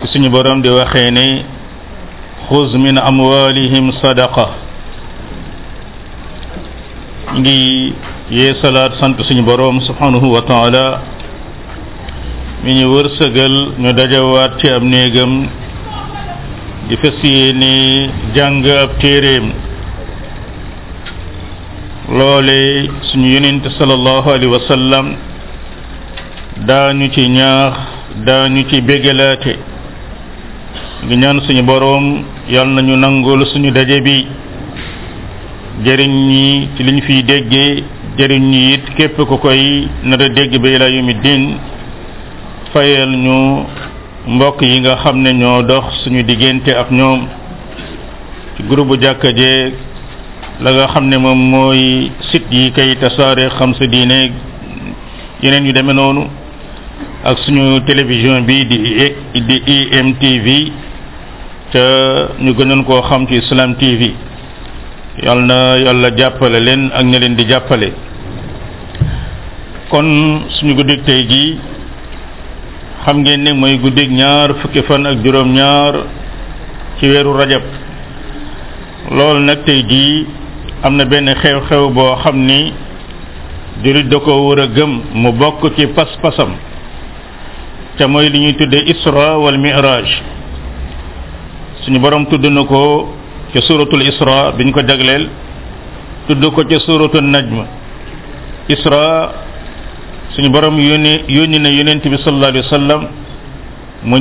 ci suñu borom di waxee ne xuz min amwalihim sadaqa ngi yee salaat sant suñu borom subhanahu wa taala mi ñu wërsëgal ñu dajawaat ci ab néegam di fas yéene jàng ab téeréem loole suñu yonent sallallahu alayhi wa sallam daañu ci ñaax daañu ci bégalaate ngi ñaan suñu boroom yal nañu nangul suñu daje bi jëriñ ñi ci liñ fiy déggee jëriñ ñi it képp ku koy nar a dégg ba ila yawmi din fayal ñu mbokk yi nga xam ne ñoo dox suñu diggante ak ñoom ci groupe jàkka jeeg la nga xam ne moom mooy site yi kay tasaare xam sa diine yeneen yu demee noonu ak suñu télévision bi di di IMTV te ñu gënoon koo xam ci Islam TV yal na yàlla jàppale leen ak ña leen di jàppale kon suñu guddig tey gi xam ngeen ne mooy guddig ñaar fukki fan ak juróom-ñaar ci weeru rajab loolu nag tey jii am na benn xew-xew boo xam ni jurit da ko war a gëm mu bokk ci pas-pasam te mooy li ñuy tuddee isra wal miraj suñu borom tudd na ko ca suratul isra biñ ko jagleel tudd ko ca suratul najm isra suñu borom yónni yónni na yonent bi sallallahu alayhi wa sallam mu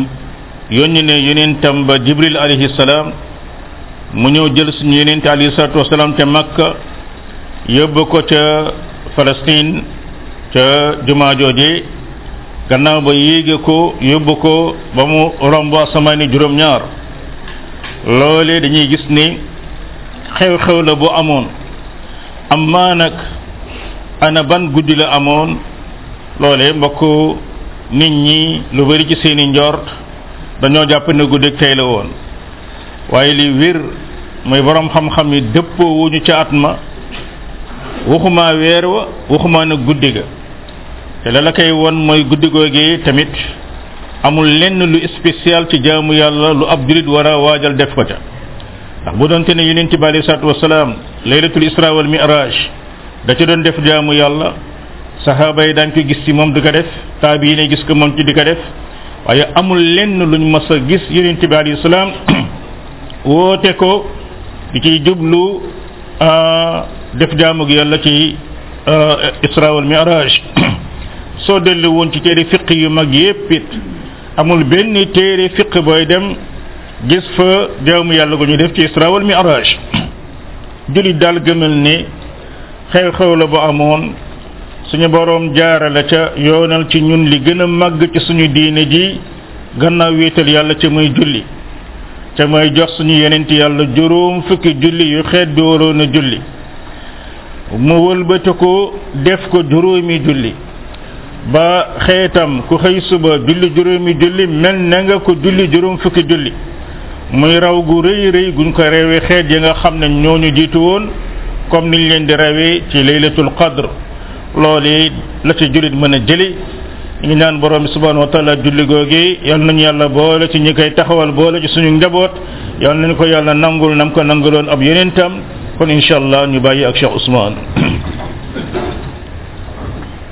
yónni ne yonentam ba jibril alayhi salaam mu ñëw jël suñu yonent alayhi salaatu wasalaam ca makka yóbbu ko ca Palestine ca jumaa jooje gannaaw ba yéege ko yóbbu ko ba mu romb asamaani juróom-ñaar loolee dañuy gis ni xew-xew la bu amoon amma nag ana ban guddi la amoon loolee mbokk nit ñi lu bari ci seeni njort dañoo jàpp ne guddeeg tey la woon waaye li wér mooy boroom xam-xam yi dëppoo wuñu ca at ma waxuma weer wa waxuma nag guddi ga te la la koy won mooy guddi googee tamit amul lenn lu spécial ci jaamu yàlla lu ab julit war a waajal def ko ca ndax bu doonte ne yonent bi alei salatu wasalaam laylatul isra wal miraj da ci doon def jaamu yàlla saxaaba yi daan ko gis ci moom di ko def taabi yi ne gis ko moom ci di ko def waaye amul lenn luñ mas a gis yonent bi alayhi salaam woote ko di ciy jublu def jaamug yàlla ci isra wal miraj soo dellu woon ci téere fiq yu mag yépp it amul benn téere fiq booy dem gis fa jaamu yàlla gu ñu def ci isra wal miraj julit daal gëmal ne xew-xew la bu amoon suñu boroom jaarale ca yoonal ci ñun li gën a màgg ci suñu diine ji gannaaw wéetal yàlla ci muy julli ca mooy jox suñu yonent yàlla juróom fukki julli yu xeet bi waroon a julli mu wëlbati ko def ko juróomi julli ba xeetam ku xëy suba julli juróomi julli mel na nga ko julli juróom fukki julli muy raw gu rëy rëy guñ ko reewee xeet yi nga xam ne ñooñu jiitu woon comme niñ leen di rawee ci laylatul qadr loolu la ci jullit mën a jëli ñu ñaan borom bi subhanahu wa taala julli googi yal nañu yàlla boole ci ñi koy taxawal boole ci suñu njaboot yal nañu ko yàlla nangul nam ko nanguloon ab yonentam kon incha allah ñu bàyyi ak Cheikh Ousmane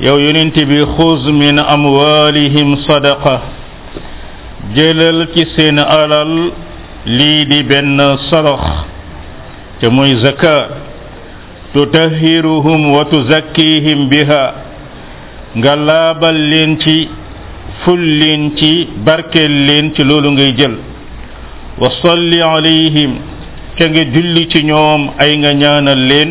yow yonent bi xuz min amwalihim sadaqa jëlal ci seen alal lii di benn sarax te mooy zaka tutahiruhum wa tuzakkihim biha nga laabal leen ci ful leen ci barkeel leen ci loolu ngay jël wa salli alayhim ca nga julli ci ñoom ay nga ñaanal leen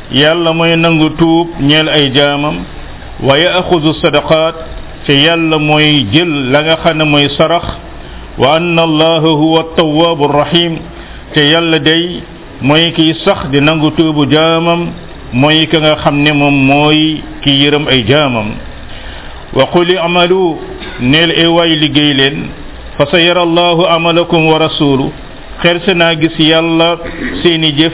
yàlla mooy nangu tuub ñeel ay jaamam wa yaaxudu sadaqaat te yàlla mooy jël la nga xam ne mooy sarax wa anna allaha huwa tawaabu rahim te yàlla day mooy kiy sax di nangu tuubu jaamam mooy ka nga xam ne moom mooy ki yërëm ay jaamam wa qul i'malu neel e waay liggéey leen fa sa yara allahu amalakum wa rasulu xerse naa gis yàlla seeni jëf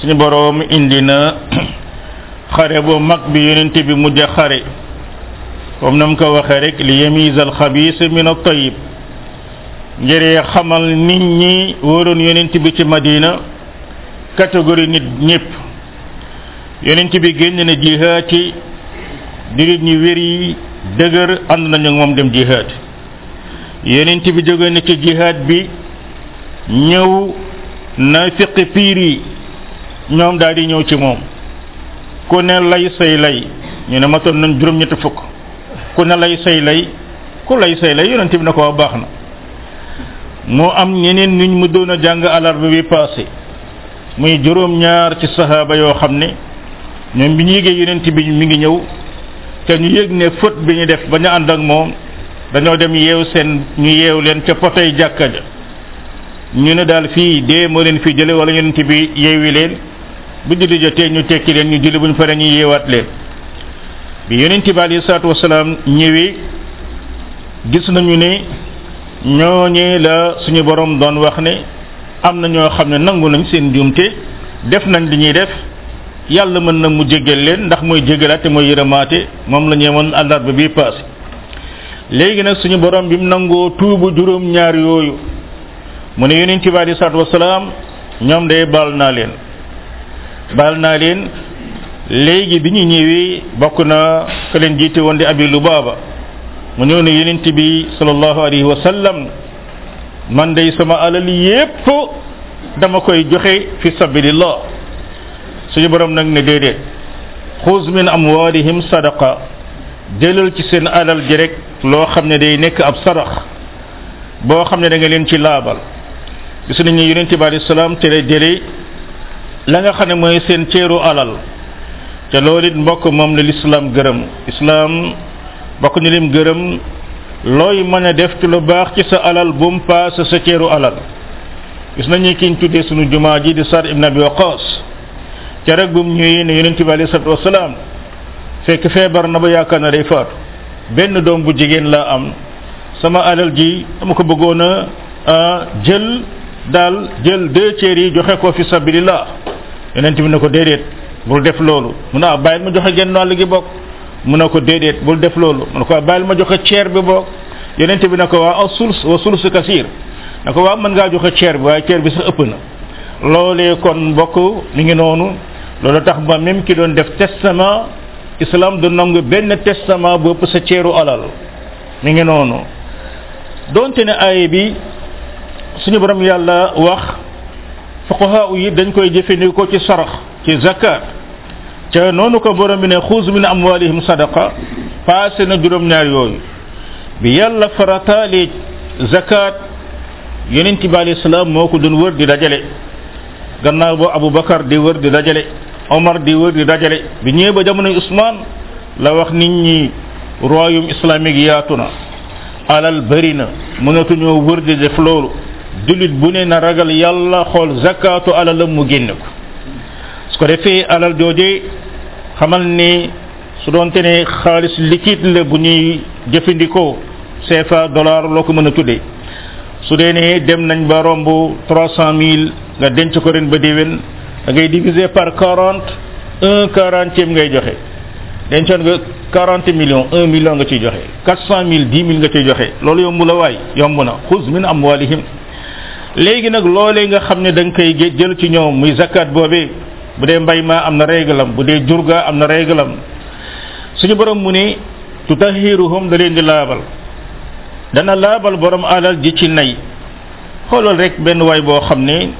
suñu boroom indi na xare bu mag bi yonent bi mujj a xare comme na mu ko waxee rek li yamiz al xabis min al tayib ngiree xamal nit ñi wóoroon yonent bi ci madina catégorie nit ñëpp yonent bi génn na jihaad ci dirit ñi wér yi dëgër ànd nañu moom dem jihaad yonent bi jóge na ci jihaad bi ñëw na fiqi piir yi ñoom daal di ñëw ci moom ku ne lay say lay ñu ne matoon nañ juróom-ñetti fukk ku ne lay say lay ku lay say lay yonent bi na ko baax na moo am ñeneen ñu mu doon a jàng alarba bi passé muy juróom ñaar ci sahaaba yoo xam ne ñoom bi ñu yëgee yonent bi mi ngi ñëw te ñu yëg ne fët bi ñu def ba ñu ànd ak moom dañoo dem yeew seen ñu yeew leen ca potay jàkka ja ñu ne daal fii dee moo leen fi jële wala yonent bi yeewi leen bu julli jotee ñu tekki leen ñu julli buñ pare ñu yeewaat leen bi yonent bi alayhi salaatu wasalaam ñëwee gis nañu ne ñooñee la suñu borom doon wax ne am na ñoo xam ne nangu nañ seen njuumte def nañ li ñuy def yàlla mën na mu jégal leen ndax mooy jégalaate mooy yërëmaate moom la ñeewoon àllarba bii passé léegi nag suñu borom bi mu nangoo tuubu juróom ñaar yooyu mu ne yonent bi alei salatu wasalaam ñoom day baal naa leen baal naa leen léegi bi ñu ñëwee bokk na ka leen jiite woon di abi lu baaba mu ñëw ne yonent bi sallallahu alayhi wa sallam man day sama alal yépp dama koy joxe fi sabilillah suñu borom nag ne déedéet xuz min amwalihim sadaqa jëlal ci seen alal ji rek loo xam ne day nekk ab sarax boo xam ne da nga leen ci laabal gis nañu yonent bi alayhi salaam te lay jëlee la nga xam ne mooy seen ceeru alal te loolu it mbokk moom la lislaam gërëm islaam bokk ñu lim gërëm looy mën a def ci lu baax ci sa alal bu mu paase sa ceeru alal gis nañu kiñ tuddee sunu jumaa ji di sar ibn abi waqas ca rek bu mu ñëwee ne yonente bi alayhi salatu wasalaam fekk feebar na ba yaakaar na day faatu benn doom bu jigéen laa am sama alal ji dama ko bëggoon a jël daal jël deux tiers yi joxe ko fi sabilillah yonent bi ne ko déedéet bul def loolu mu ne ah bàyyi ma joxe genn wàll gi bokk mu ne ko déedéet bul def loolu mu ne ko bàyyil ma joxe ceer bi boog yonente bi ne ko waa asuls wa sulsu kasir ne ko waa mën ngaa joxe ceer bi waaye ceer bi sax ëpp na loolee kon mbokk mi ngi noonu loolu tax ba même ki doon def testament islam du nangu benn testament bu ëpp sa ceeru alal mi ngi noonu donte ne aaya bi suñu borom yàlla wax fuqaha yi dañ koy jëfandikoo ci sarax ci zakat ca noonu ko borom bi ne xuus min amwalihim sadaqa passé na juróom-ñaar yooyu bi yàlla farataale zakat yonent bi alayhi salaam moo ko doon wër di dajale gannaaw boo Aboubacar di wër di dajale Omar di wër di dajale bi ñëwee ba jamonoy Ousmane la wax nit ñi royaume islamique yaatu na alal bëri na mënatuñoo wër di def loolu jullit bu ne na ragal yàlla xool zakaatu alalam mu génne ko su ko defee alal jooje xamal ni su doonte ne xaalis liquide la bu ñuy jëfandikoo CFA dollar loo ko mën a tuddee su dee ne dem nañ ba romb trois cent mille nga denc ko ren ba déwén da ngay diviser par quarante un quarantième ngay joxe dencoon nga quarante millions un million nga ciy joxe quatre cent mille dix mille nga cay joxe loolu yomb la waay yomb na xuz min amwalihim léegi nag loolee nga xam ne da nga koy jël ci ñoom muy zakat boobee bu dee mbay ma am na réglam bu dee jurga am na réglam suñu borom mu ne tutahiruhum da leen di laabal dana laabal borom alal ji ci nay xoolal rek benn waay boo xam ne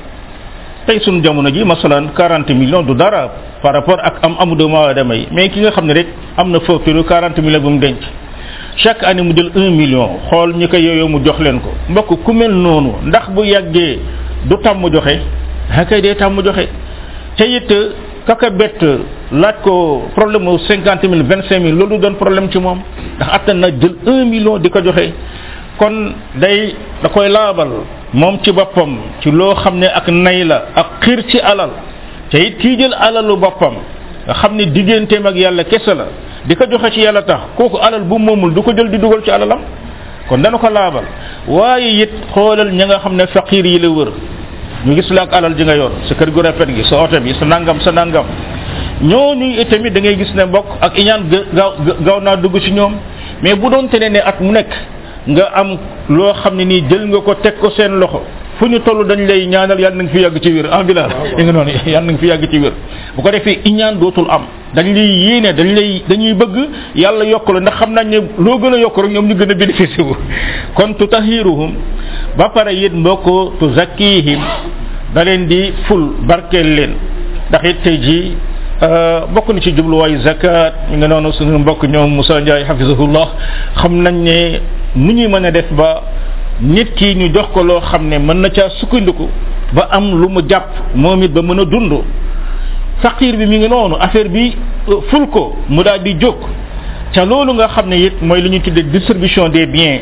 tey suñu jamono ji masalan 40 millions du dara par rapport ak am amu doomu aadama yi mais ki nga xam ne rek am na facture 40 millions bu mu denc chaque année mu jël 1 million xool ñi ko yooyu mu jox leen ko mbokk ku mel noonu ndax bu yàggee du tàmm joxe ah kay dee tàmm joxe te it kaka bett laaj ko problème mu 50 mille 25 mille loolu doon problème ci moom ndax attan na jël 1 million di ko joxe. kon day da koy laabal moom ci boppam ci loo xam ne ak nay la ak xir ci alal te it kii jël alalu boppam nga xam ne digganteem ak yàlla kese la di ko joxe ci yàlla tax kooku alal bu moomul du ko jël di dugal ci alalam kon dana ko laabal waaye it xoolal ña nga xam ne faqir yi la wër ñu gis la ak alal ji nga yor sa kër gu rafet gi sa oto bi sa nangam sa nangam ñooñu itamit da ngay gis ne mbokk ak iñaan ga- gaaw gaaw naa dugg ci ñoom mais bu doon tene ne at mu nekk nga am loo xam ne nii jël nga ko teg ko seen loxo fu ñu toll dañ lay ñaanal yàlla na nga fi yàgg ci wér ah bilaal i nga noonu yàlla na nga fi yàgg ci wér bu ko defee iñaan dootul am dañ lay yéene dañ lay dañuy bëgg yàlla yokk la ndax xam nañ ne loo gën a yokk rek ñoom ñu gën a bénéficié wu kon tutahiruhum ba pare it mbokk tuzakkihim da leen di ful barkeel leen ndax it tey jii bokk na ci jubluwaayu zakat ñu ngi noonu suñu mbokk ñoom Moussa Ndiaye hafizahullah xam nañ ne nu ñuy mën a def ba nit ki ñu jox ko loo xam ne mën na caa sukkandiku ba am lu mu jàpp moom it ba mën a dund faqir bi mi ngi noonu affaire bi ful ko mu daal di jóg ca loolu nga xam ne it mooy li ñu tuddee distribution des biens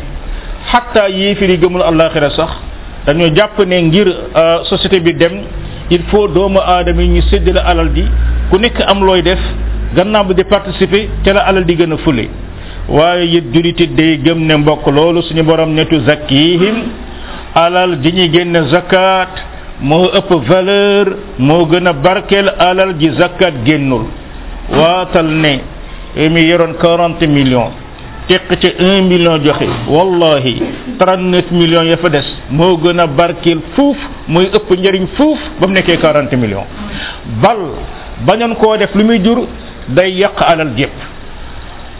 xatta yéefir yi gëmul àllaaxira sax dañoo jàpp ne ngir société bi dem il faut doomu aadama yi ñu séddale alal di ku nekk am looy def gannaaw bi di participer te la alal di gën a fule waaye yit juliti day gëm ne mbokk loolu suñu borom netu zakkihim alal ji ñuy génne zakat moo ëpp valeur moo gën a barkeel alal ji zakat génnul waatal ne mi yoroon 40 millions teq ca un million joxe wallahi trente neuf millions ya fa des moo gën a barkeel fuuf mooy ëpp njëriñ fuuf ba mu nekkee quarante millions bal bañoon koo def lu muy jur day yàq alal jépp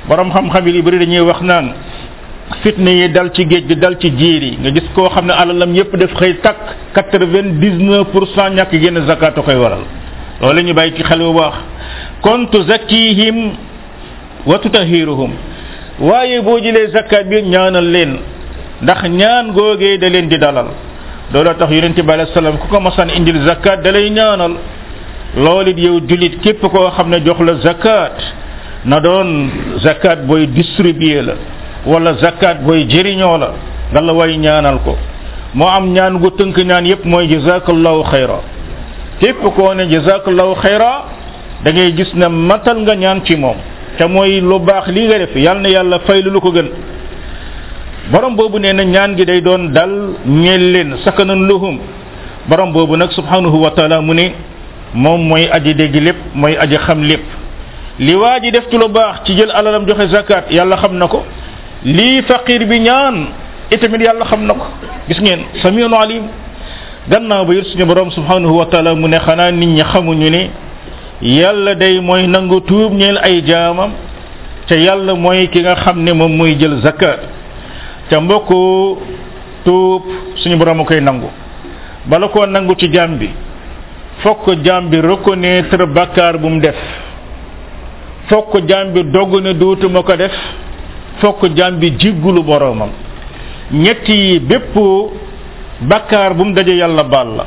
borom xam-xam yi bëri dañuy wax naan fitna yi dal ci géej gi dal ci jiir yi nga gis koo xam ne alalam yépp daf xëy takk quatre vingt dix neuf pour cent ñàkk génn zakaatu koy waral loolu ñu bàyyi ci xel bu baax kon tuzakkihim wa tutahiruhum waaye boo jëlee zakat bi ñaanal leen ndax ñaan googee da leen di dalal looloo tax yonente bi alayhi salaam ku ko masaan indil zakat da lay ñaanal loolu it yow julit képp koo xam ne jox la zakat na doon zakat booy distribuer la wala zakat booy jëriñoo la nga la way ñaanal ko moo am ñaan gu tënk ñaan yépp mooy jazakallahu xayra képp koo ne jazakallahu xayra da ngay gis ne matal nga ñaan ci moom te mooy lu baax lii nga def yal na yàlla fay lu ko gën borom boobu nee na ñaan gi day doon dal ñeel leen sakanan luhum borom boobu nag subhanahu wa taala mu ne moom mooy aji dégg lépp mooy aji xam lépp li waa ji def ci lu baax ci jël alalam joxe zakat yàlla xam na ko lii faqir bi ñaan itamit yàlla xam na ko gis ngeen samiun alim gannaaw ba yër suñu borom subhanahu wa taala mu ne xanaa nit ñi xamuñu ne yàlla day mooy nangu tuub ñeel ay jaamam te yàlla mooy ki nga xam ne moom mooy jël zakat te mbokku tuub suñu borom a koy nangu bala koo nangu ci jaam bi fokk jaam bi reconnaître bakkaar bu mu def fokk jaam bi dogg ne dootuma ko def fokk jaam bi jiggulu boroomam ñett yi bépp bakkaar bu mu daje yàlla baal la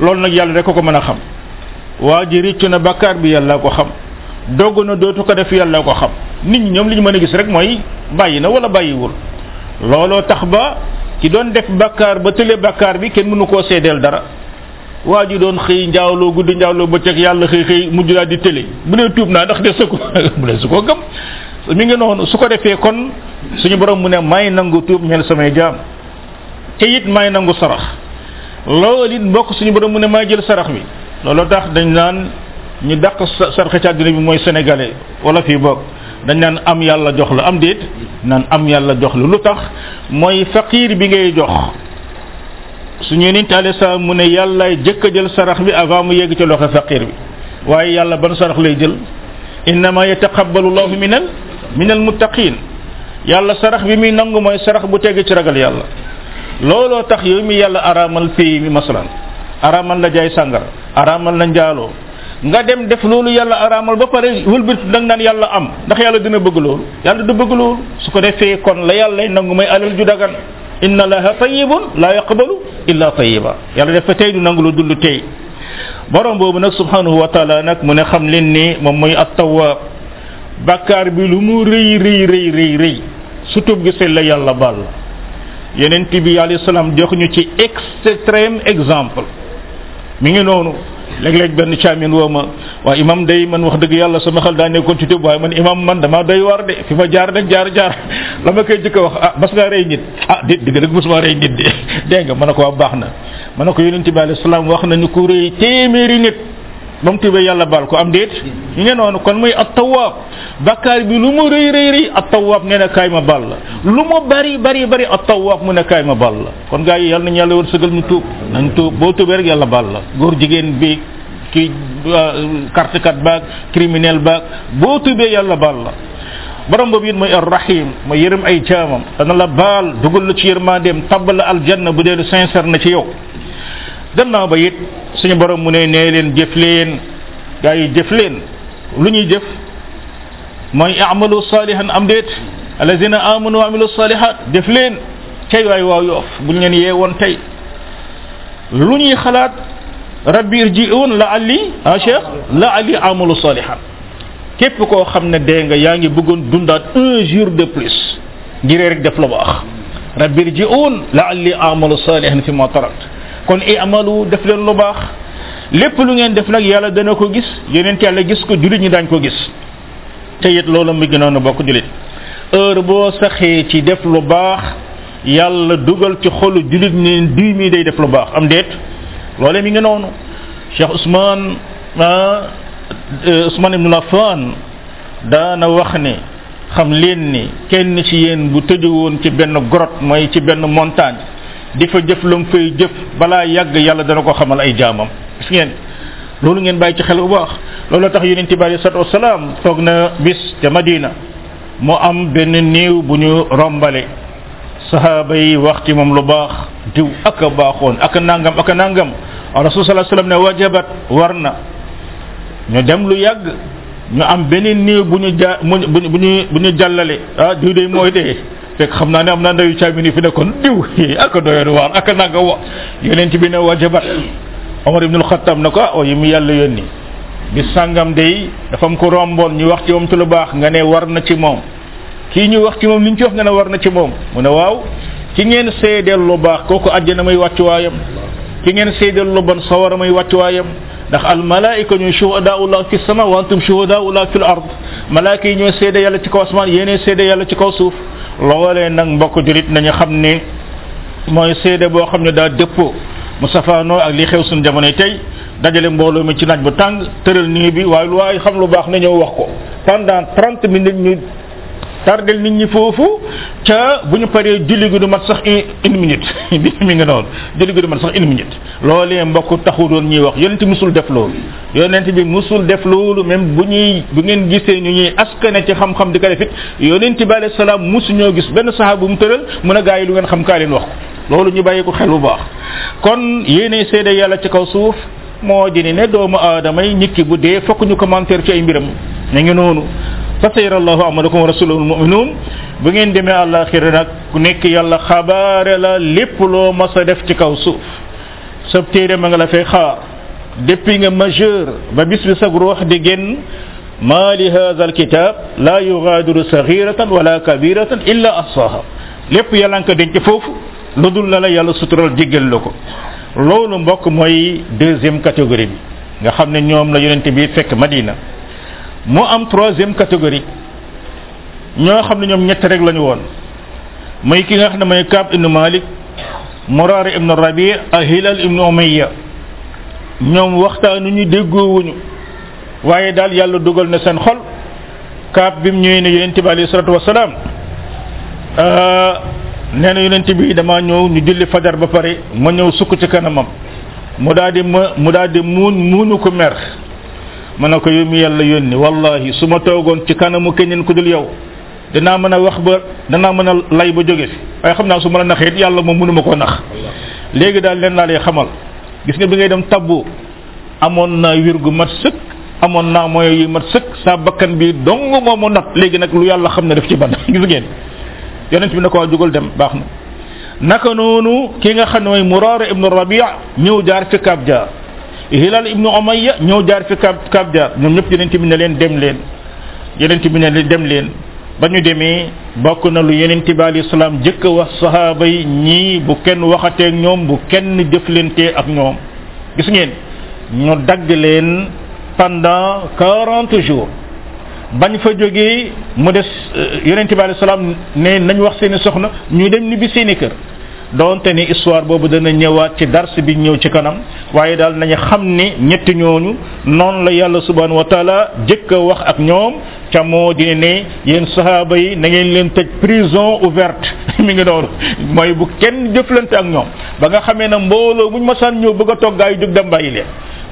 loolu nag yàlla rek ko ko mën a xam waa ji riccu na bakkaar bi yàlla ko xam dogg na dootu ko def yàlla ko xam nit ñi ñoom li ñu mën a gis rek mooy bàyyi na wala bàyyiwul looloo tax ba ki doon def bakkaar ba tële bakkaar bi kenn mënu koo seedeel dara waa ji doon xëy njaawloo guddi njaawloo bëccëg yàlla xëy xëy mujj daal di tële bu ne tuub naa ndax de su ko mu ne su ko gëm mi ngi noonu su ko defee kon suñu borom mu ne may nangu tuub ñel samay jaam te it may nangu sarax loolu it mbokk suñu borom mu ne may jël sarax bi loolu tax dañ naan ñu dàq sarax ci àddina bi mooy sénégalais wala fii bokk dañ naan am yàlla jox la am déet naan am yàlla jox la lu tax mooy faqiir bi ngay jox suñu yonent alayhi salaam mu ne yàlla jëkk a jël sarax bi avant mu yegg ci loxo faqir bi waaye yàlla ban sarax lay jël innama yataqabbalu llahu minal minal muttaqin yàlla sarax bi muy nangu mooy sarax bu tegg ci ragal yàlla looloo tax yow mi yàlla araamal fii mi masalan araamal la jaay sàngara araamal la njaaloo nga dem def loolu yàlla araamal ba pare wëlbatu da nga naan yàlla am ndax yàlla dina bëgg loolu yàlla du bëgg loolu su ko defee kon la yàlla nangu mooy alal ju dagan inna allaha tayyibun la yaqbalu illa tayyiba yàlla dafa tey du nangu lu dul lu tey borom boobu nag subhanahu wa taala nag mu ne xam leen ni moom mooy at tawwaab bàkkaar bi lu mu rëy rëy rëy rëy rëy su tuub gisee la yàlla baal la yonent bi alayhi salaam jox ñu ci extrême exemple mi ngi noonu léeg-léeg benn caamin woo ma waaye imam day man wax dëgg yàlla sama xel daa nekkoon ci tëb waaye man imam man damaa doy waar de fi ma jaar rek jaar jaar la ma koy jëkk a wax ah mas ngaa rey nit ah déet dëgg dëgg mosuma rey nit de dégg nga ma ne ko waa baax na ma ne ko yonente bi alayhi salaam wax nañu ku rëy téeméeri nit ba mu tuubee yàlla baal ko am déet ñu ngi noonu kon muy at tawaab bakkaar bi lu mu rëy rëy rëy at tawaab nee na kaay ma baal la lu mu bari bari bari at tawaab mu ne kaay ma baal la kon gaa yi yàlla nañu yàlla wërsëgal ñu tuub nañ tuub boo tuubee rek yàlla baal la góor jigéen bi ki carte kat baag criminel baag boo tuubee yàlla baal la borom boobu it mooy arrahim mooy yërëm ay jaamam dana la baal dugal la ci yërmandeem tabbal la aljanna bu dee lu sincère na ci yow gannaaw ba it suñu borom mu ne nee leen jëf leen gaa yi jëf leen lu ñuy jëf mooy amalu salihan am déet alladina amanu wa amilu salihat def leen cay waay waaw yoof buñ leen yee woon tey lu ñuy xalaat rabbi irji'un la ali ah cheikh la ali amalu salihan képp koo xam ne dee nga yaa ngi bëggoon dundaat un jour de plus ngir rek def la baax rabbi irji'un la ali amalu salihan fi ma tarakt kon i'malu def leen lu baax lépp lu ngeen def nag yàlla dana ko gis yonent yàlla gis ko jullit ñi daañ ko gis te it loolu mu ngi noonu bokk jullit heure boo saxee ci def lu baax yàlla dugal ci xolu jullit ne diw mi day def lu baax am déet loole mi ngi noonu Cheikh Ousmane ah Ousmane Ibn Affan daana wax ne xam leen ni kenn ci yéen bu tëju woon ci benn grotte mooy ci benn montagne di fa jëf lu mu fay jëf balaa yàgg yàlla dana ko xamal ay jaamam gis ngeen loolu ngeen bàyyi ci xel bu baax loolu tax yonente bi alayhi salatu wasalaam toog na bis ca madina mu am benn néew bu ñu rombale sahaaba yi wax ci moom lu baax diw ak a baaxoon ak a nangam ak a nangam rasul sallallahu alayhi wasallam ne wajabat war na ñu dem lu yàgg ñu am beneen néew bu ñu ja bu ñu bu ñu bu ñu jàllale ah diw de mooy dee fekk xam naa ne am naa ndayu caabi ni fi nekkoon diw ak a doyoon waar ak a nanga wa yonent bi ne wajabat Omar ibnul Xattab na ko ah yi mu yàlla yónni bi sàngam day dafa am ko romboon ñu wax ci moom ci lu baax nga ne war na ci moom kii ñu wax ci moom li ñu ci wax nga ne war na ci moom mu ne waaw ki ngeen seedeel lu baax kooku àjjana may wàccuwaayam ki ngeen seedeel lu bon sawara may wàccuwaayam ndax al malaika ñooy shuhadaullah fi sama wa antum shuhadaullah fi l ard malaika yi ñooy seede yàlla ci kaw asmaan yéenee seede yàlla ci kaw suuf loolee nag mbokk julit nañu xam ne mooy seede boo xam ne daa dëppoo mu safaanoo ak li xew suñu jamono tey dajale mbooloo mi ci naaj bu tàng tëral nii bi waaye lu waaye xam lu baax na ñëw wax ko pendant trente minutes ñu tardel nit ñi foofu ca bu ñu paree julli gi du mat sax une minute bi mi nga noonu julli gi du mat sax une minute loolee mbokk taxu doon ñuy wax yonent musul def loolu yonent bi musul def loolu même bu ñuy bu ngeen gisee ñu ñuy askane ci xam-xam di ko def it yonent bi alayhi salaam musu ñoo gis benn saxaaba bu mu tëral mu ne gaa yi lu ngeen xam kaa leen wax ko loolu ñu bàyyi ko xel bu baax kon yéene seede yàlla ci kaw suuf moo di ne doomu aadama yi nit ki bu dee fokk ñu commentaire ci ay mbiram na ngi noonu fa sayara allahu amalakum wa rasuluhu almuminun bu ngeen demee àllaaxira nag ku nekk yàlla xabaare la lépp loo mas a def ci kaw suuf sa téere ma nga la fay xaar depuis nga majeur ba bis bi sag ruux di génn ma li hadha alkitab la yughadiru saghiratan wala kabiratan illa ahsaha lépp yàlla nga ko denc foofu lu dul la la yàlla sutural jéggal la ko loolu mbokk mooy deuxième catégorie bi nga xam ne ñoom la yonent bi fekk madina mu am troisième catégorie ñoo xam ne ñoom ñett rek lañu woon muy ki nga xam ne mooy Kaab ibnu Malik Murari ibnu Rabi ak Hilal ibnu Umayya ñoom waxtaanuñu déggoowuñu waaye daal yàlla dugal na seen xol kaab bi mu ñëwee ne yonent bi alayhi salatu wasalaam nee na yonent bi dama ñëw ñu julli fajar ba pare ma ñëw sukk ci kanamam mu daal di ma mu daal di muun muunu ko mer ma ne ko yow mi yàlla yónni wallahi su ma toogoon ci kanamu keneen ku dul yow dinaa mën a wax ba danaa mën a lay ba jóge fi waaye xam naa su ma la naxee it yàlla moom mënuma koo nax léegi daal leen laa lay xamal gis nga bi ngay dem tabbu amoon naa wér gu mat sëkk amoon naa moyo yu mat sëkk sa bakkan bi dong moo mu not léegi nag lu yàlla xam ne daf ci ban gis ngeen yonent bi ne ko jógal dem baax na naka noonu ki nga xam ne mooy muraara ibnu rabia ñëw jaar fi kaab jaar hilal ibnu umayya ñëw jaar fi kaab kaab jaar ñoom ñëpp yonent bi ne leen dem leen yonent bi ne leen dem leen ba ñu demee bokk na lu yonent bi alayhi salaam jëkk a wax sahaaba yi ñii bu kenn waxateeg ñoom bu kenn jëflantee ak ñoom gis ngeen ñu dagg leen pendant quarante jours bañ fa jógee mu des yonente bi alei salaam ne nañ wax seeni soxna ñu dem ni bi seeni kër donte ni histoire boobu dana ñëwaat ci dars bi ñëw ci kanam waaye daal nañu xam ni ñetti ñooñu noonu la yàlla subhanahu wa taala jëkk a wax ak ñoom ca moo di ne yéen sahaaba yi na ngeen leen tëj prison ouverte mi ngi noonu mooy bu kenn jëflante ak ñoom ba nga xamee ne mbooloo buñ masaan ñëw bëgg a toog gaa yi jóg dem bàyyi leen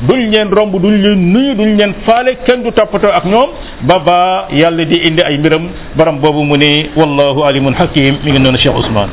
duñ leen romb duñ leen nuyu duñ leen faale kenn du toppatoo ak ñoom ba ba yàlla di indi ay mbiram borom boobu mu ne wallahu alimun hakim mi ngi noonu Cheikh Ousmane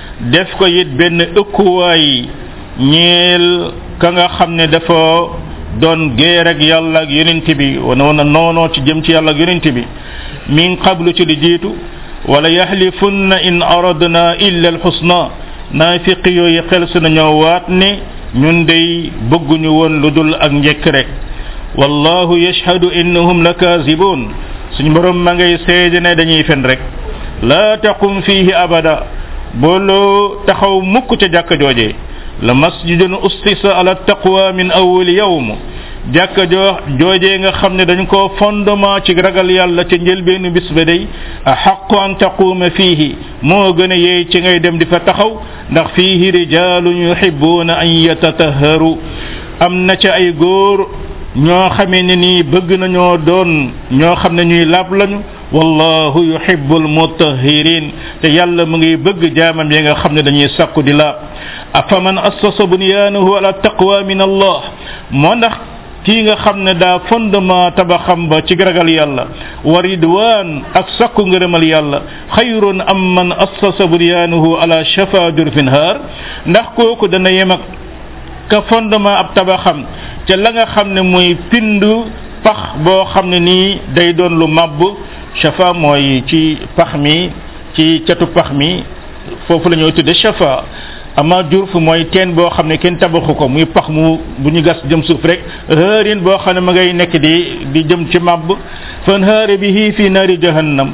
def ko it benn ëkkuwaay ñeel ka nga xam ne dafa doon géer ak yàlla ak yonent bi wana wana noonoo ci jëm ci yàlla ak yonent bi min qablu ci li jiitu wala yaxlifunna in aradna illa alxusna naafiq yooyu xel su nañoo waat ne ñun dey bëgguñu woon lu dul ak njëkk rek wallahu yashhadu innahum lakazibun suñu borom ma ngay seede ne dañuy fen rek la taqum fihi abada booloo taxaw mukk ca jàkka jooje la masjidun ustisa ala taqwa min awwal yawm jàkka joo joojee nga xam ne dañ koo fondement ci ragal yàlla ca njëlbeenu bis ba day a xaqu an taquuma fiihi moo gën a yeey ci ngay dem di fa taxaw ndax fiihi rijaalun yuhibbuuna an yatataharu am na ca ay góor ñoo xamee ne nii bëgg nañoo doon ñoo xam ne ñuy laab lañu wallahu yuhibbul mutahhirin te yàlla mu ngi bëgg jaamam yi nga xam ne dañuy sakku di laab afaman assasa bunyaanahu ala taqwa min allah moo ndax kii nga xam ne daa fondement tabaxam ba ci ragal yàlla wa ridwan ak sakku ngërëmal yàlla xayrun am man assasa buryaanuhu ala shafa jurfin haar ndax kooku dana yem ak ka fondement ab tabaxam ca la nga xam ne mooy pindu pax boo xam ne nii day doon lu màbb shafa mooy ci pax mi ci catu pax mi foofu la ñoo tudde shafa ama jurf mooy teen boo xam ne kenn tabaxu ko muy pax mu bu ñu gas jëm suuf rek hërin boo xam ne ma ngay nekk di di jëm ci màbb fan hëre bi hii fii naari jahannam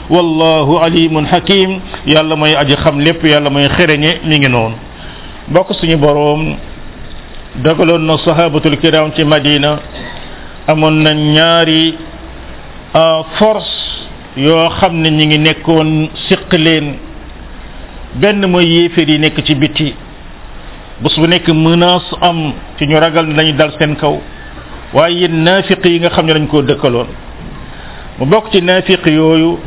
wallahu alimun hakim yàlla mooy aji xam lépp yàlla mooy xereñe mi ngi noonu bokk suñu boroom dagaloon na sahabatul kiram ci madina amoon na ñaari force yoo xam ne ñi ngi nekkoon siq leen benn mooy yéeféer yi nekk ci biti bés bu nekk menace am ci ñu ragal ne dañu dal seen kaw waaye yéen naafiq yi nga xam ne dañ koo dëkkaloon mu bokk ci naafiq yooyu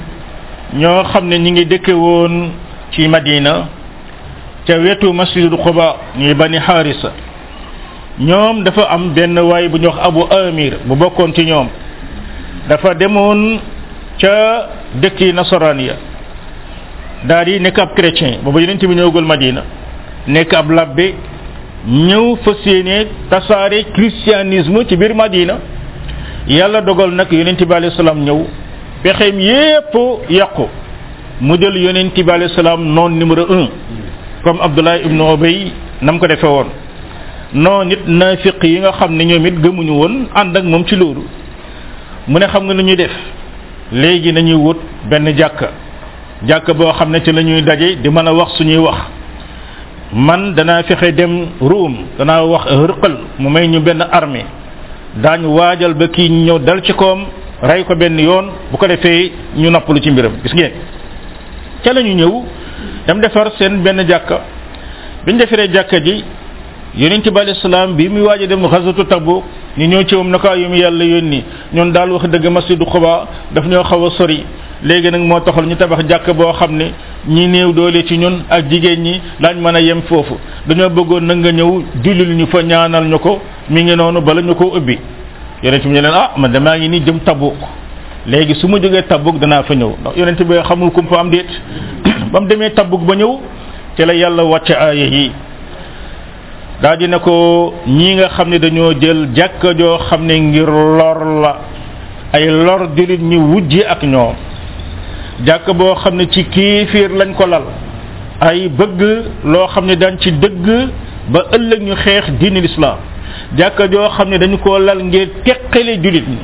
ñoo xam ne ñi ngi dëkke woon ci madina ca wetu masjidul quba ñuy bani xaarisa ñoom dafa am benn waay bu ñu wax abu amir bu bokkoon ci ñoom dafa demoon ca dëkki nasaraan ya daal di nekk ab chrétien booba yonent bi ñëwagul Madina nekk ab labbe ñëw fas yéene tasaare christianisme ci biir Madina yàlla dogal nag yonent bi alayhi salaam ñëw pexeem yépp yàqu mu jël yonent bi alayhi salaam noon numéro un comme Abdullah ibnu Ubay nam ko defee woon non nit naafiq yi nga xam ne ñoom it gëmuñu woon ànd ak moom ci loolu mu ne xam nga lu ñuy def léegi nañuy wut benn jàkka jàkka boo xam ne ci la ñuy daje di mën a wax suñuy wax man danaa fexe dem ruum danaa wax rëqal mu may ñu benn armée daañu waajal ba kii ñëw dal ci koom rey ko benn yoon bu ko defee ñu noppalu ci mbiram gis ngeen ca la ñu ñëw dem defar seen benn jàkka biñ defaree jàkka ji yonent bi alayhi salaam bi muy waaj a dem xasatu Tabuk ñu ñëw ci moom na ko ay yum yàlla yónni ñun daal wax dëgg masjidu Quba daf ñoo xaw a sori léegi nag moo taxal ñu tabax jàkk boo xam ne ñi néew doole ci ñun ak jigéen ñi daañ mën a yem foofu dañoo bëggoon na nga ñëw jullil ñu fa ñaanal ñu ko mi ngi noonu bala ñu ko ubbi yonent bi ñu leen ah man damaa ngi nii jëm Tabuk léegi su ma jógee Tabuk danaa fa ñëw ndax yonent bi xamul kum fa am déet ba mu demee Tabuk ba ñëw ci la yàlla wàcce aaya yi daa dina ko ñi nga xam ne dañoo jël jàkka joo xam ne ngir lor la ay lor jullit ñi wujje ak ñoom jàkk boo xam ne ci kéeféer lañ ko lal ay bëgg loo xam ne daan ci dëgg ba ëllëg ñu xeex diini lislaam jàkka joo xam ne dañu ko lal ngir teqale jullit ñi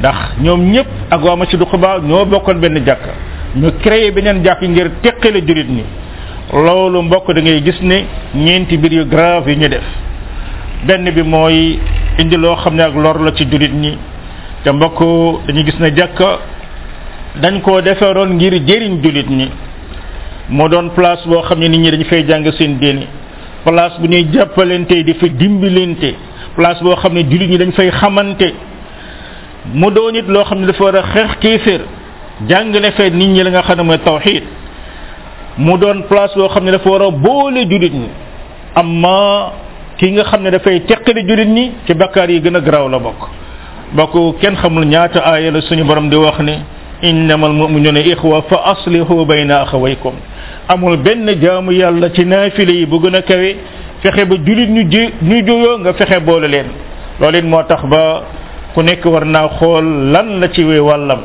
ndax ñoom ñëpp ak waa Masjidu Quba ñoo bokkoon benn jàkka ñu créé beneen jàkk ngir teqale jullit ñi loolu mbokk da ngay gis ne ñeenti mbir yu grave yi ñu def benn bi mooy indi loo xam ne ak lor la ci jullit ñi te mbokk dañu gis ne jàkka dañ koo defaroon ngir jëriñ jullit ñi moo doon place boo xam ne nit ñi dañu fay jàng seen diine place bu ñuy jàppalante di fa dimbalante place boo xam ne jullit ñi dañ fay xamante mu doon it loo xam ne dafa war a xeex kéeféer jàngale fee nit ñi la nga xam ne mooy tawxid mu doon place boo xam ne dafa war a boole julit ñi amma ki nga xam ne dafay teqali julit ñi ci bakkaar yi gën a garaaw la bokk bokk kenn xamul ñaata aaya la suñu borom di wax ne innama almuminuna ixwa fa aslihu bayna axawaykum amul benn jaamu yàlla ci naafile yi bu gën a kawe fexe ba julit ñu ji ñu juyoo nga fexe boole leen loolu it moo tax ba ku nekk war naa xool lan la ci wee wàllam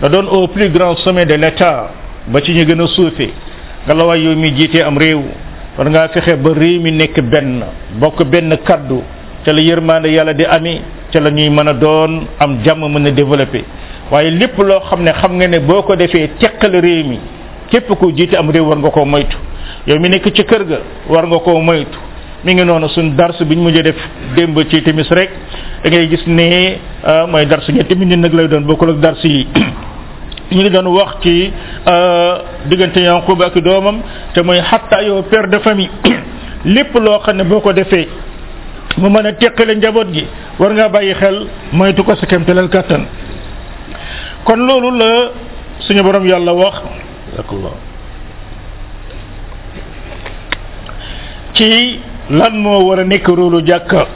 da doon au plus grand sommet de l'état ba ci ñu gën a suufe nga la waay yow mi jiitee am réew war ngaa fexe ba réew mi nekk benn bokk benn kaddu ca la yërmaande yàlla di ami ca la ñuy mën a doon am jàmm mën a développé waaye lépp loo xam ne xam nga ne boo ko defee teqal réew mi képp ku jiite am réew war nga koo moytu yow mi nekk ci kër ga war nga koo moytu mi ngi noonu suñ dars biñ mujj def démb ci timis rek da ngay gis ne mooy dars ñetti minute nag lay doon bokkul ak dars yi ñu ngi doon wax ci diggante yanqub ak doomam te mooy xatta yow père de famille lépp loo xam ne boo ko defee mu mën a teqale njaboot gi war ngaa bàyyi xel moytu ko sa kemtalal kàttan kon loolu la suñu borom yàlla wax ci lan moo war a nekk róolu jàkka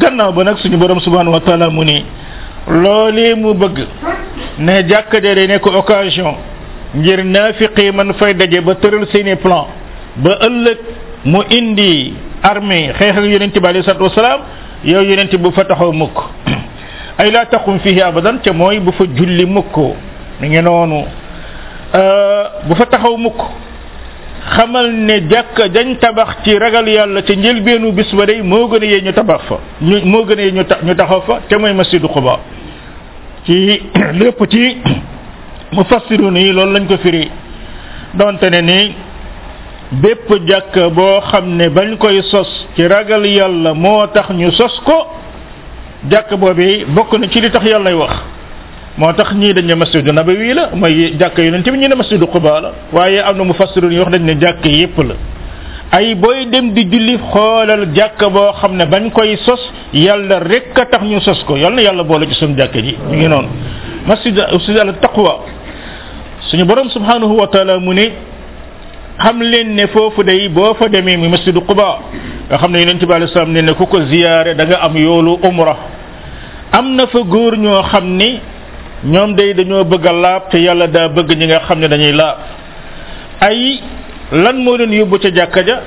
gannaaw ba nag suñu borom subhanahu wa taala mu ni loolee mu bëgg ne jàkka de day nekk occasion ngir naafiqi man fay daje ba tëral seeni plan ba ëllëg mu indi armée xeex ak yonent bi alayhi salaatu wasalaam yow yonent bu fa taxaw mukk ay laa taqum fihi abadan ca mooy bu fa julli mukk mi ngi noonu bu fa taxaw mukk xamal ne jàkk dañ tabax ci ragal yàlla ca njëlbeenu bis ba day moo gën a yee ñu tabax fa ñu moo gën a yee ñu ta ñu taxaw fa te mooy masjidu quba ci lépp ci mu fassiru nii loolu lañ ko firi donte ne ni bépp jàkk boo xam ne bañ koy sos ci ragal yàlla moo tax ñu sos ko jàkk boobee bokk na ci li tax yàllay wax moo tax ñii dañ ne masjidu nabawi la mooy jàkk yonent bi ñu ne masjidu quba la waaye am na mu fassiru ñu wax dañ ne jàkk yépp la ay booy dem di julli xoolal jàkk boo xam ne bañ koy sos yàlla rek a tax ñu sos ko yàlla na yàlla boole ci suñu jàkk ji ñu ngi noonu masjid masjid al taqwa suñu borom subhanahu wa taala mu ne xam leen ne foofu day boo fa demee mi masjidu quba nga xam ne yonent bi alei salaam ne ne ku ko ziyaare da nga am yoolu umra am na fa góor ñoo xam ni ñoom day dañoo bëgg a laab te yàlla daa bëgg ñi nga xam ne dañuy laab ay lan moo leen yóbbu ca jàkka ja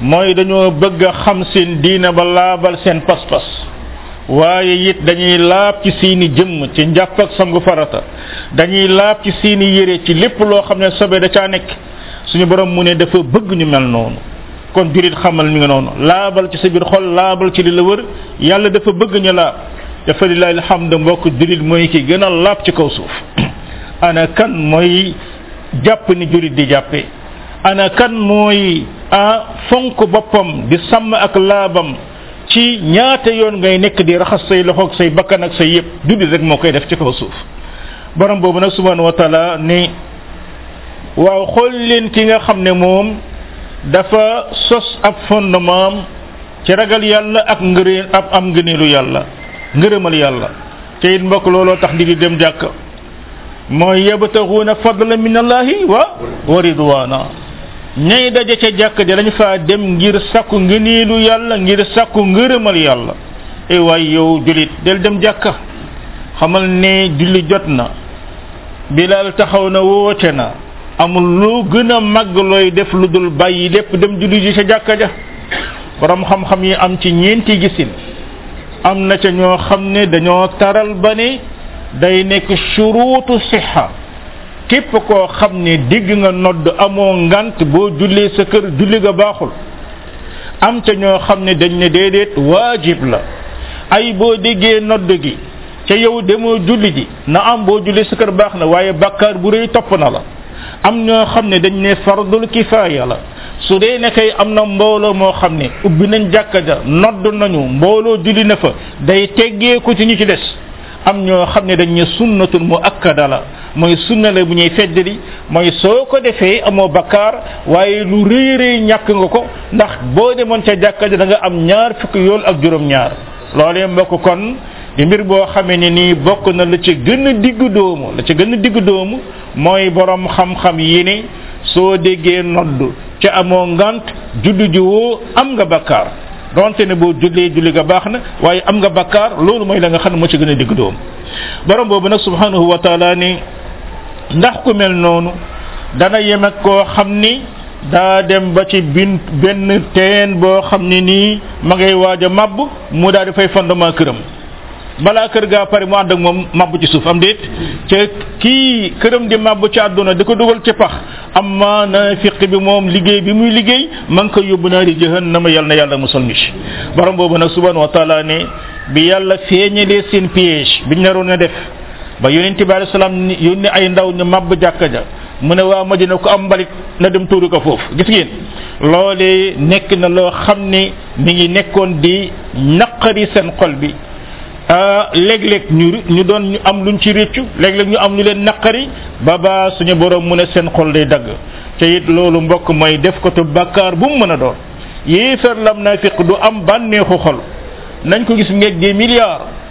mooy dañoo bëgg a xam seen diina ba laabal seen pas-pas waaye it dañuy laab ci seeni jëmm ci njàpp ak sangu farata dañuy laab ci seeni yére ci lépp loo xam ne sobe da caa nekk suñu borom mu ne dafa bëgg ñu mel noonu kon jurit xamal mi nga noonu laabal ci sa biir xol laabal ci li la wër yàlla dafa bëgg ñu laab dafa lillahi alhamdu mbokk jurit mooy ki gën a laab ci kaw suuf ana kan mooy jàpp ni jurit di jàppe ana kan mooy a fonk boppam di sàmm ak laabam ci ñaata yoon ngay nekk di raxas say loxo ak say bakkan ak say yëpp jullit rek moo koy def ci kaw suuf borom boobu nag subhanahu wa taala ne waaw xool leen ki nga xam ne moom dafa sos ab fondement ci ragal yàlla ak ngëree ab am ngëneelu yàlla ngërëmal yàlla te it mbokk looloo tax di di dem jàkk mooy yabtaxuuna fadla min allahi wa wa ridwana ñay daje ca jàkk ja dañ faa dem ngir sakku ngëneelu yàlla ngir sakku ngërëmal yàlla e waay yow julit del dem jàkka xamal ne julli jot na bilal taxaw na woote na amul lu gën a màgg looy def lu dul bàyyi lépp dem julli ji ca jàkka ja borom xam-xam yi am ci ñeenti gisin am na ca ñoo xam ne dañoo taral ba ne day nekk shuruutu sixa képp koo xam ne digg nga nodd amoo ngant boo jullee sa kër julli ga baaxul am ca ñoo xam ne dañ ne déedéet waajib la ay boo déggee nodd gi ca yow demoo julli ji na am boo jullee sa kër baax na waaye bàkkaar bu rëy topp na la am ñoo xam ne dañ ne fardul kifaaya la su dee ne kay am na mbooloo moo xam ne ubbi nañ jàkka ja nodd nañu mbooloo julli na fa day teggeeku ci ñu ci des am ñoo xam ne dañ ne sunnatul mu akkada la mooy sunna la bu ñuy feddali mooy soo ko defee amoo bakkaar waaye lu rëy rëy ñàkk nga ko ndax boo demoon ca jàkka ja da nga am ñaar fukki yool ak juróom-ñaar loolee mbokk kon di mbir boo xamee ne nii bokk na la ci gën a digg doomu la ci gën a digg doomu mooy borom xam-xam yi ni soo déggee nodd ca amoo ngant julli ji woo am nga bakkaar donte ne boo jullee julli ga baax na waaye am nga bakkaar loolu mooy la nga xam ne moo ci gën a digg doom borom boobu nag subhanahu wa taala ni ndax ku mel noonu dana yem ak koo xam ni daa dem ba ci bin benn teen boo xam ne nii ma ngay waaj a màbb mu daal di fay fondement këram balaa kër gaa pare mu ànd ak moom màbb ci suuf am déet ca kii këram di màbb ci àdduna di ko dugal ci pax amma naafiq bi moom liggéey bi muy liggéey ma ngi koy yóbbu naari jahannama yal na yàlla musal ñu ci borom boobu nag subhanahu wa taala ne bi yàlla feeñalee seen piège biñ naroon a def ba yonent bi alayhi salaam ni- yónni ay ndaw ñu màbb jàkka ja mu ne waa Madina ko am mbalit na dem tuuru ko foofu gis ngeen loolee nekk na loo xam ne mi ngi nekkoon di naqari seen xol bi léeg-léeg ñu ñu doon ñu am luñ ci réccu léeg-léeg ñu am lu leen naqari ba ba suñu borom mu ne seen xol day dagg te it loolu mbokk mooy def ko te bàkkaar bu mu mën a doon yéefar lam naafiq du am bànneexu xol nañ ko gis ngeen des milliards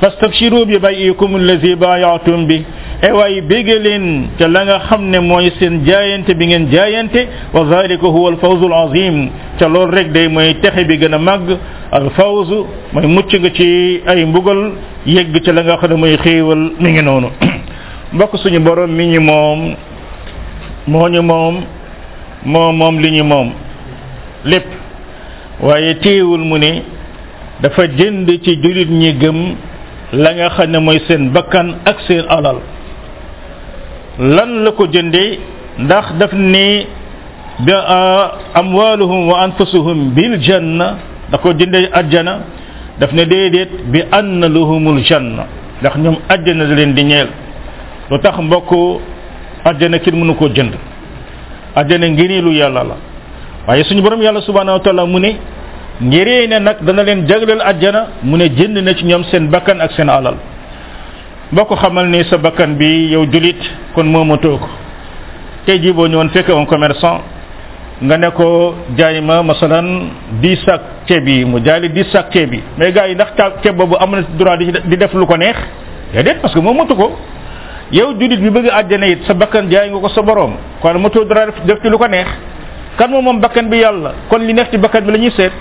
fastabshiru bi bayikum allazi baayatum bi e waay bége leen ca la nga xam ne mooy seen jaayante bi ngeen jaayante wa zalika huwa alfawzu alazim ca loolu rek day mooy texe bi gën a màgg alfawzu mooy mucc nga ci ay mbugal yegg ca la nga xam ne mooy xéewal mi ngi noonu mbokk suñu borom mi ñu moom moo ñu moom moo moom li ñu moom lépp waaye téewul mu ne dafa jënd ci julit ñi gëm la nga xam ne mooy seen bakkan ak seen alal lan la ko jëndee ndax daf ni bi amwaluhum wa anfusuhum bil janna da ko jëndee ajjana daf ne déedéet bi anna lahumul janna ndax ñoom ajjana da leen di ñeel lu tax mbokk ajjana kenn mënu ko jënd àjjana ngëneelu yàlla la waaye suñu borom yàlla subhanahu wa taala mu ne ngëree ne nag dana leen jagleel àjjana mu ne jënd na ci ñoom seen bakkan ak seen alal boo ko xamal ne sa bakkan bi yow julit kon moomatoo ko tey jii boo ñëwoon fekk un commerçant nga ne ko jaay ma masalan dix sac ceeb yi mu jaay li dix sac ceeb yi mais gars yi ndax ta ceeb boobu am na droit di di def lu ko neex déedéet parce que moom matu ko yow julit bi bëgg àjjana it sa bakkan jaay nga ko sa borom kon mu tudd dara def ci lu ko neex kan moom moom bakkan bi yàlla kon li neex ci bakkan bi la ñuy seet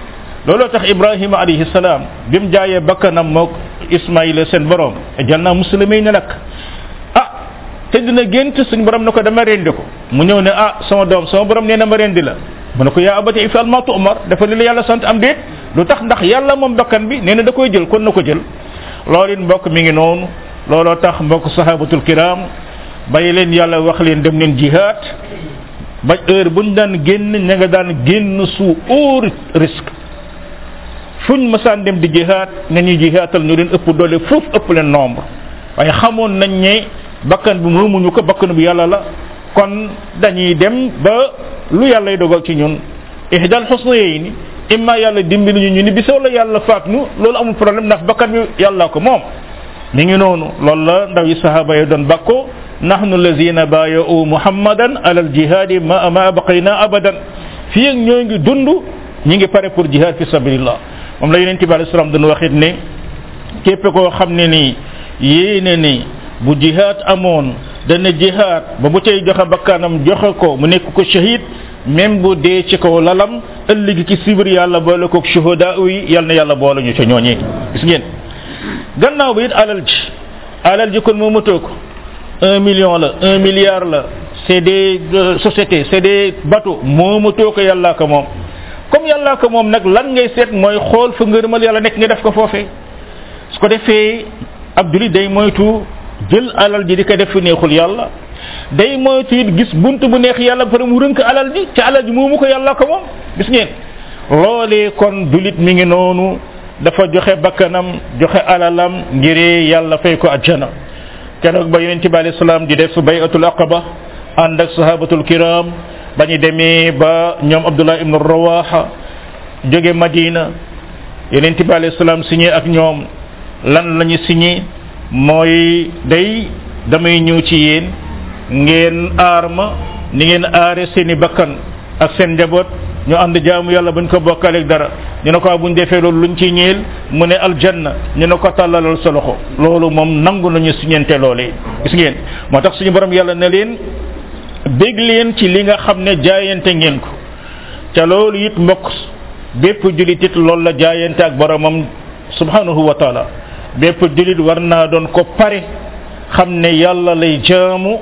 looloo tax ibrahima alayhi salaam bi mu jaayee bakkanam mook ismaila seen borom jal naa musulmi ne lakk ah te dina gént suñ borom ne ko dama rendi ko mu ñëw ne ah sama doom sama borom nee na ma rendi la mu ne ko yaa abati ifal ma tu'mar dafa li la yàlla sant am déet lu tax ndax yàlla moom bakkan bi nee na da koy jël kon na ko jël loolu it mbokk mi ngi noonu looloo tax mbokk sahabatul kiram bàyyi leen yàlla wax leen dem leen jihaad ba heure buñ daan génn ña nga daan génn sous haut risque fuñ mësaan dem di jihaad nañuy jihaatal ñu leen ëpp doole foofu ëpp leen nombre waaye xamoon nañ ne bakkan bi moomuñu ko bakkan bu yàlla la kon dañuy dem ba lu yàllay dogal ci ñun ihdal xusna yooyu ni imma yàlla dimbali ñu ñu ni bisoo la yàlla faat ñu loolu amul problème ndax bakkan bi yàlla ko moom mi ngi noonu loolu la ndaw yi sahaba yi doon bakko nahnu lazina baaya'u muhammadan alal jihaadi ma ma baqayna abadan fii ak ñoo ngi dund ñi ngi pare pour jihaad fi sabilillah moom la yonent bi alayhi salaam doon waxit ne képp koo xam ne nii yéene ni bu jihaad amoon dana jihaad ba bu cay joxe bakkanam joxe ko mu nekk ko shahid même bu dee ci kaw lalam ëllëg ci sibir yàlla boole ko shuhadaa yi yal na yàlla boole ñu ca ñooñee gis ngeen gannaaw ba it alal ji alal ji kon moo matoo ko un million la un milliard la c'est des euh, sociétés c'est des bateaux moo matoo ko yàllaa ko moom comme yàllaa ko moom nag lan ngay seet mooy xool fa ngërëmal yàlla nekk nga def ko foofee su ko defee ab julit day moytu jël alal ji di ko def fi neexul yàlla day moytu it gis bunt bu neex yàlla ba pare mu rënk alal ji ci alal ji moomu ko yàlla ko moom gis ngeen loolee kon julit mi ngi noonu dafa joxe bakkanam joxe alalam ngir yàlla fay ko ajjana keroog ba yonent bi alayhi salaam di def bayatul aqaba ànd ak sahabatul kiram ba ñu demee ba ñoom abdullah ibnu rawaha jóge madina yonent bi alayhi salaam signé ak ñoom lan lañu signé mooy day damay ñëw ci yéen ngeen aar ma ni ngeen aare seeni bakkan ak seen njaboot ñu ànd jaamu yàlla buñ ko bokkaaleeg dara ñu ne ko buñ defee loolu luñ ci ñeel mu ne aljanna ñu ne ko tàllalal sa loxo loolu moom nangu nañu suñente loolee gis ngeen moo tax suñu borom yàlla ne leen bég leen ci li nga xam ne jaayante ngeen ko ca loolu it mbokk bépp julitit loolu la jaayante ak boromam subhanahu wa taala bépp julit war naa doon ko pare xam ne yàlla lay jaamu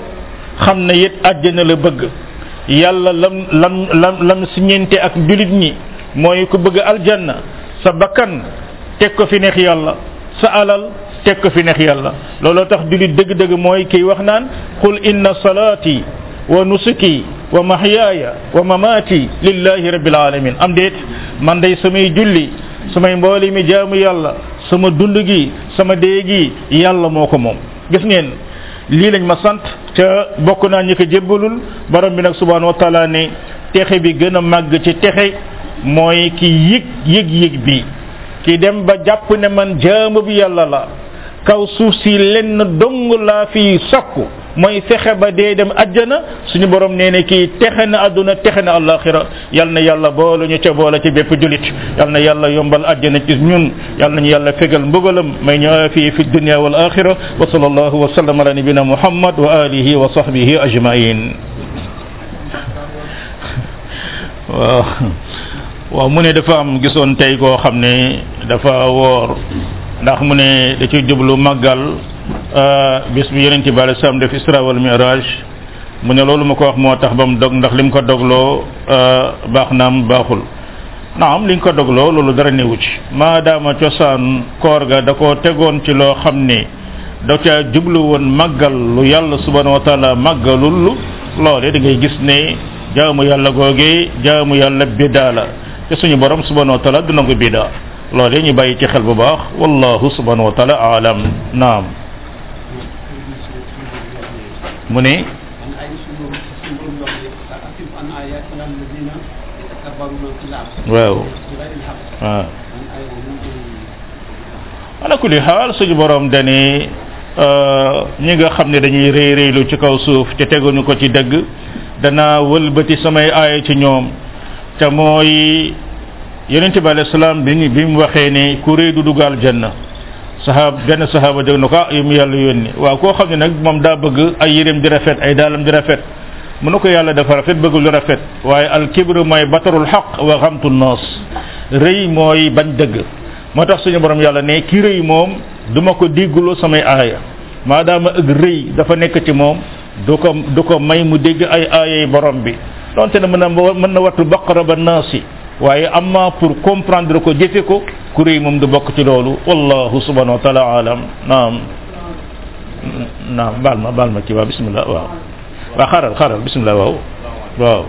xam ne it àjjana la bëgg yàlla lam lam lam lam si ñeente ak julit ñi mooy ku bëgg aljanna sa bakkan teg ko fi neex yàlla sa alal teg ko fi neex yàlla looloo tax julit dëgg-dëgg mooy kiy wax naan qul inna salaati wa nusuki wa mahyaaya wa mamaati lillahi rabbil alamin am déet man day samay julli samay mbooli mi jaamu yàlla sama dund gi sama dee gi yàlla moo ko moom gis ngeen lii lañ ma sant ca bokk naa ñi ko jébbalul borom bi nag subhanahu wa taala ne texe bi gën a màgg ci texe mooy ki yëg yëg yëg bi ki dem ba jàpp ne man jaamu bi yàlla la kaw suuf si lenn dong laa fi sakku mooy fexe ba dee dem ajjana suñu borom nee ne kii texe na àdduna texe na àllaaxira yal na yàlla boole ñu ca boole ci bépp julit yal na yàlla yombal ajjana ci ñun yal nañu yàlla fegal mbugalam may ñu fii fi dunia wal axira wa sallallahu wa sallam ala nabina muhammad wa alihi wa sahbihi ajmain waaw waaw mu ne dafa am gisoon tey koo xam ne dafa woor ndax mu ne da ci jublu màggal bis bi yonente bi alei salaam def isra wal miraj mu ne loolu ma ko wax moo tax ba mu dog ndax li mu ko dogloo baax naam baaxul naam li nga ko dogloo loolu dara néewu ci maadaama cosaan koor ga da koo tegoon ci loo xam ne da ca jublu woon màggal lu yàlla subhanahu wa taala màggalul loolee da ngay gis ne jaamu yàlla googee jaamu yàlla bidaa la te suñu borom subhanahu wa taala du nangu bidaa loolee ñu bàyyi ci xel bu baax wallahu subhanahu wa taala alam naam mu ne waaw waaw ala kulli xaal suñu borom dani ñi nga xam ne dañuy réy réylu ci kaw suuf te teguñu ko ci dëgg danaa wëlbati samay aaya ci ñoom te mooy yonente bi alayhi salaam bi ñu bi mu waxee ne ku réy du dugal janna saxaab benn saxaaba jóg na ko ah yu mu yàlla yónni waaw koo xam ne nag moom daa bëgg ay yéreem di rafet ay daalam di rafet mu ne ko yàlla dafa rafet bëgg lu rafet waaye al kibru mooy batarul xaq wa xamtu noos rëy mooy bañ dëgg moo tax suñu borom yàlla ne ki rëy moom du ma ko dégguloo samay aaya maadaama ëgg rëy dafa nekk ci moom du ko du ko may mu dégg ay aayay borom bi donte ne mën na mën na wattu baqara ba naasi waaye amma pour comprendre ko jëfe ko kuréy moom du bokk ci loolu wallahu subhanahu wa taala alam naam naam baal ma baal ma kii waaw bismillah waaw waaw xaral xaral bismillah waaw waaw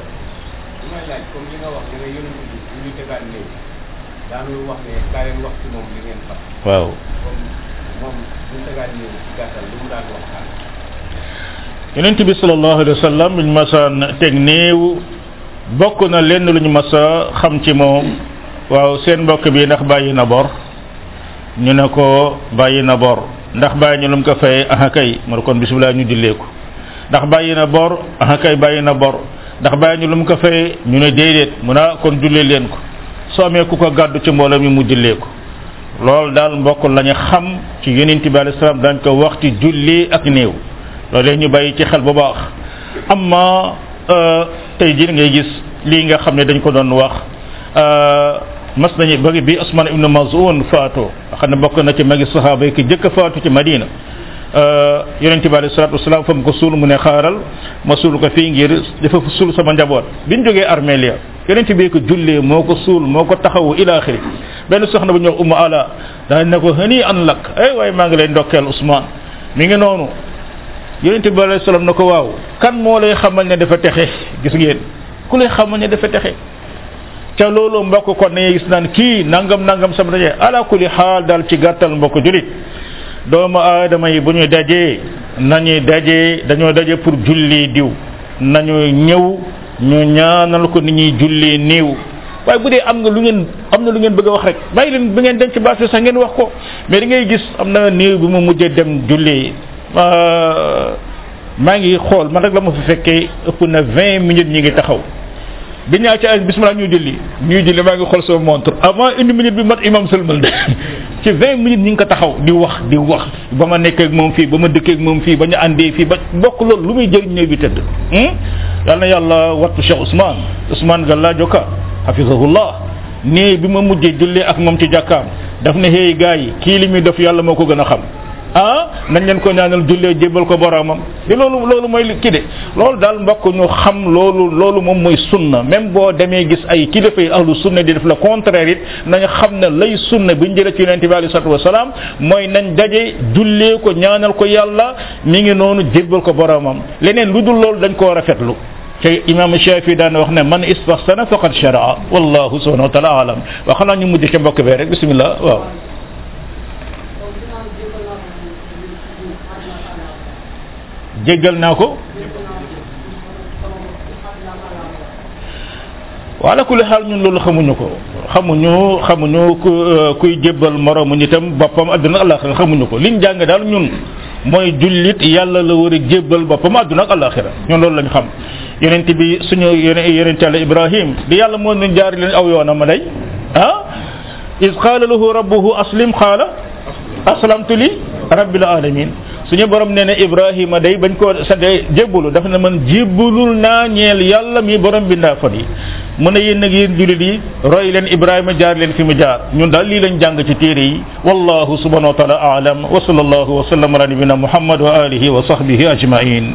daanu wax ne kaa leen wax ci moom li ngeen xam. waaw. moom bu ñu tegaat ñëw ci gàttal lu mu daan waxtaan. yonent bi sallallahu alayhi wa sallam luñ masaan teg néew bokk na lenn lu ñu mas a xam ci moom waaw seen mbokk bi ndax bàyyi na bor ñu ne ko bàyyi na bor ndax bàyyi ñu lu mu ko fayee aha kay mu ne kon bisimilah ñu jullee ko ndax bàyyi na bor aha kay bàyyi na bor ndax bàyyi ñu lu mu ko fayee ñu ne déedéet mu naa kon jullee leen ko soo amee ku ko gàddu ci mbooloo mi mu jullee ko loolu daal mbokk la ñu xam ci yonent bi alayhi salaam dañ ko wax ci julli ak néew loolee ñu bàyyi ci xel bu baax amma tey jii ngay gis lii nga xam ne dañ ko doon wax mas nañu bëgg bi Usman ibn Mazun faatu xam ne bokk na ci magi sahaaba yi ki jëkk faatu ci Madina yonent bi alayhi salaatu wasalaam fa mu ko suul mu ne xaaral ma suul ko fii ngir dafa suul sama njaboot bi ñu jógee armeel ya yonent bi ko jullee moo ko suul moo ko taxawu ila axiri benn soxna bu ñëw umu ala daa ne ko hëni an lakk ay waaye maa ngi lay ndokkeel Ousmane mi ngi noonu yonent bi alayhi salaam na ko waaw kan moo lay xamal ne dafa texe gis ngeen ku lay xamal ne dafa texe ca loolu mbokk kon ne gis naan kii nangam nangam sama daje ala kulli xaal daal ci gàttal mbokk julit doomu aadama yi bu ñu dajee nañuy dajee dañoo daje pour julli diw nañu ñëw ñu ñaanal ko ni ñuy julli néew waaye bu dee am nga lu ngeen am na lu ngeen bëgg a wax rek bàyyi leen bi ngeen denc baas bi sax ngeen wax ko mais da ngay gis am na néew bi mu mujjee dem julli maa ngi xool man rek la ma fi fekkee ëpp na vingt minutes ñi ngi taxaw bi ñaa ci ay bismillah ñu julli ñuy julli maa ngi xool sama montre avant une minute bi mat imam sëlmal de ci vingt minutes ñi ngi ko taxaw di wax di wax ba ma nekk ak moom fii ba ma dëkk ak moom fii ba ñu àndee fii ba bokk loolu lu muy jëriñ ñëw bi tëdd hmm? yal na yàlla wattu Cheikh Ousmane Ousmane Galla Joka hafizahullah nii bi ma mujjee jullee ak moom ci jàkkaam daf ne hey gars yi kii li muy def yàlla moo ko gën a xam ah nañ leen ko ñaanal jullee jébbal ko boromam di loolu loolu mooy li kii de loolu daal mbokk ñu xam loolu loolu moom mooy sunna même boo demee gis ay kilifa yi ahlu sunna di def la contraire it nañ xam ne lay sunna bi ñu jëlee ci yonente bi alayhi salatu wasalaam mooy nañ daje jullee ko ñaanal ko yàlla mi ngi noonu jébbal ko boromam leneen lu dul loolu dañ koo rafetlu te imam shafi daan wax ne man istahsana faqad sharaa wallahu subhanahu wa taala alam wa xanaa ñu mujj ca mbokk bee rek bismillah waaw jéggal naa ko wala ku li xaal ñun loolu xamuñu ko xamuñu xamuñu ku kuy jébbal moroomu nitam boppam àdduna ak alaxira xamuñu ko liñ jàng daal ñun mooy jullit yàlla la war a jébbal boppam àdduna ak alaxira ñun loolu lañ xam yonent bi suñu yonent yàlla ibrahim di yàlla moo ñu jaar leen aw yoonam day ah is qaala lahu rabbuhu aslim qaala aslamtu li rabbil alamin suñu borom nee na ibrahima day bañ koo sa day jébbalu dafa ne man jébbalul naa ñeel yàlla mi borom bi ndaa fan yi mu ne yéen nag yéen julit yi roy leen ibrahima jaar leen fi mu jaar ñun daal lii lañ jàng ci téere yi wallahu subhanahu wa taala aalam wa sallallahu wa sallam ala nabina muhammad wa alihi wa sahbihi ajmain